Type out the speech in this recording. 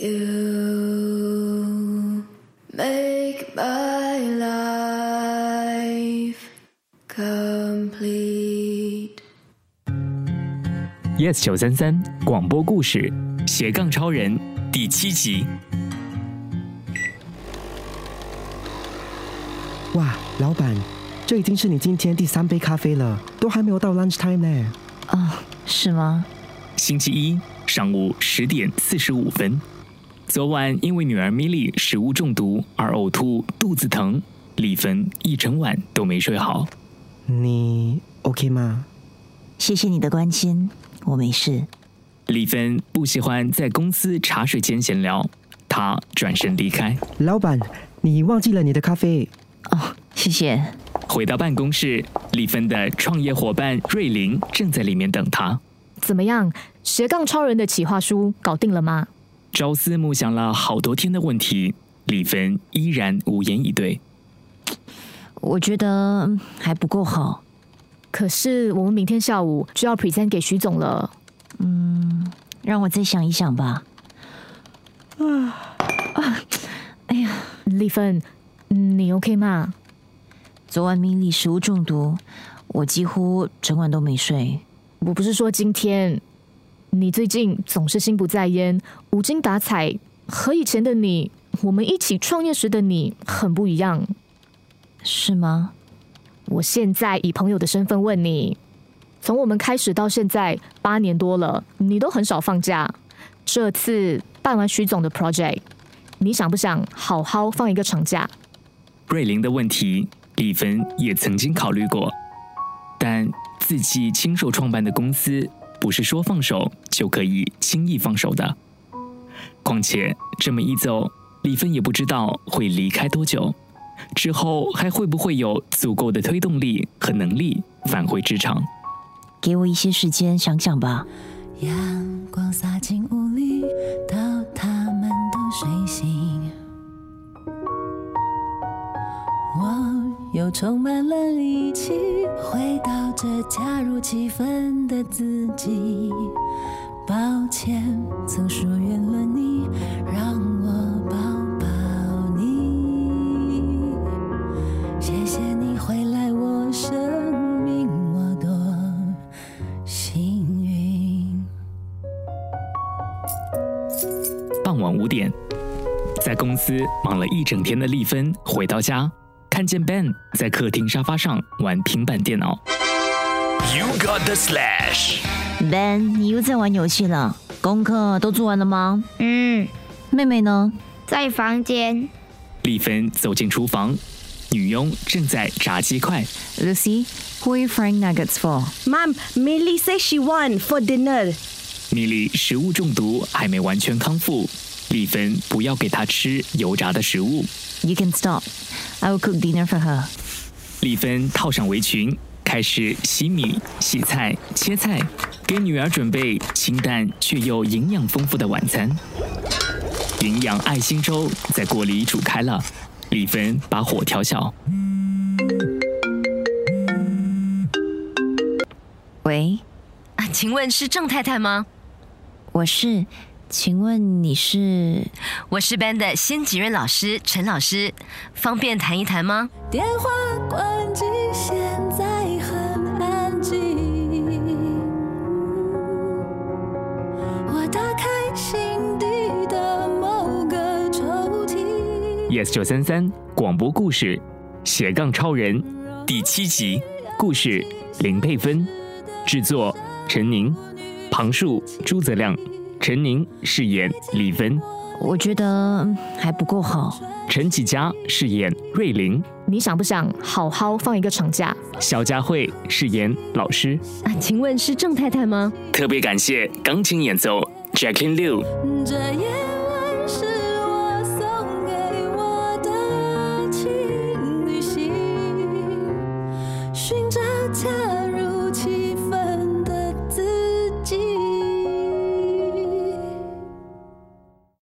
You make my life complete. Yes 九三三广播故事斜杠超人第七集。哇，老板，这已经是你今天第三杯咖啡了，都还没有到 lunch time 呢。哦，是吗？星期一上午十点四十五分，昨晚因为女儿米莉食物中毒而呕吐、肚子疼，丽芬一整晚都没睡好。你 OK 吗？谢谢你的关心，我没事。丽芬不喜欢在公司茶水间闲聊，她转身离开。老板，你忘记了你的咖啡。哦，谢谢。回到办公室，丽芬的创业伙伴瑞玲正在里面等她。怎么样？斜杠超人的企划书搞定了吗？朝思暮想了好多天的问题，李芬依然无言以对。我觉得还不够好。可是我们明天下午就要 present 给徐总了。嗯，让我再想一想吧。啊啊！哎呀，丽芬，你 OK 吗？昨晚米粒食物中毒，我几乎整晚都没睡。我不是说今天，你最近总是心不在焉、无精打采，和以前的你，我们一起创业时的你很不一样，是吗？我现在以朋友的身份问你，从我们开始到现在八年多了，你都很少放假。这次办完徐总的 project，你想不想好好放一个长假？瑞玲的问题，丽芬也曾经考虑过，但。自己亲手创办的公司，不是说放手就可以轻易放手的。况且这么一走，李芬也不知道会离开多久，之后还会不会有足够的推动力和能力返回职场？给我一些时间想想吧。阳光洒进屋里，到他们都睡醒，我又充满了力气。回到这加入气氛的自己，抱歉曾疏远了你，让我抱抱你。谢谢你回来我生命，我多幸运。傍晚五点，在公司忙了一整天的丽芬回到家。看见 Ben 在客厅沙发上玩平板电脑。You got the slash，Ben，你又在玩游戏了？功课都做完了吗？嗯。妹妹呢？在房间。丽芬走进厨房，女佣正在炸鸡块。Lucy，who are you frying nuggets for？Mom，Milly says she won for dinner。米莉食物中毒还没完全康复，丽芬不要给她吃油炸的食物。You can stop. I will cook dinner for her. 丽芬套上围裙，开始洗米、洗菜、切菜，给女儿准备清淡却又营养丰富的晚餐。营养爱心粥在锅里煮开了，李芬把火调小。喂，啊，请问是郑太太吗？我是。请问你是？我是 Ben 的先吉任老师陈老师，方便谈一谈吗？电话关机，现 Yes 九三三广播故事斜杠超人第七集故事林佩芬制作陈宁旁述朱泽亮。陈宁饰演李芬，我觉得还不够好。陈启佳饰演瑞玲，你想不想好好放一个长假？肖佳慧饰演老师，啊，请问是郑太太吗？特别感谢钢琴演奏 Jacqueline Liu。寻找他。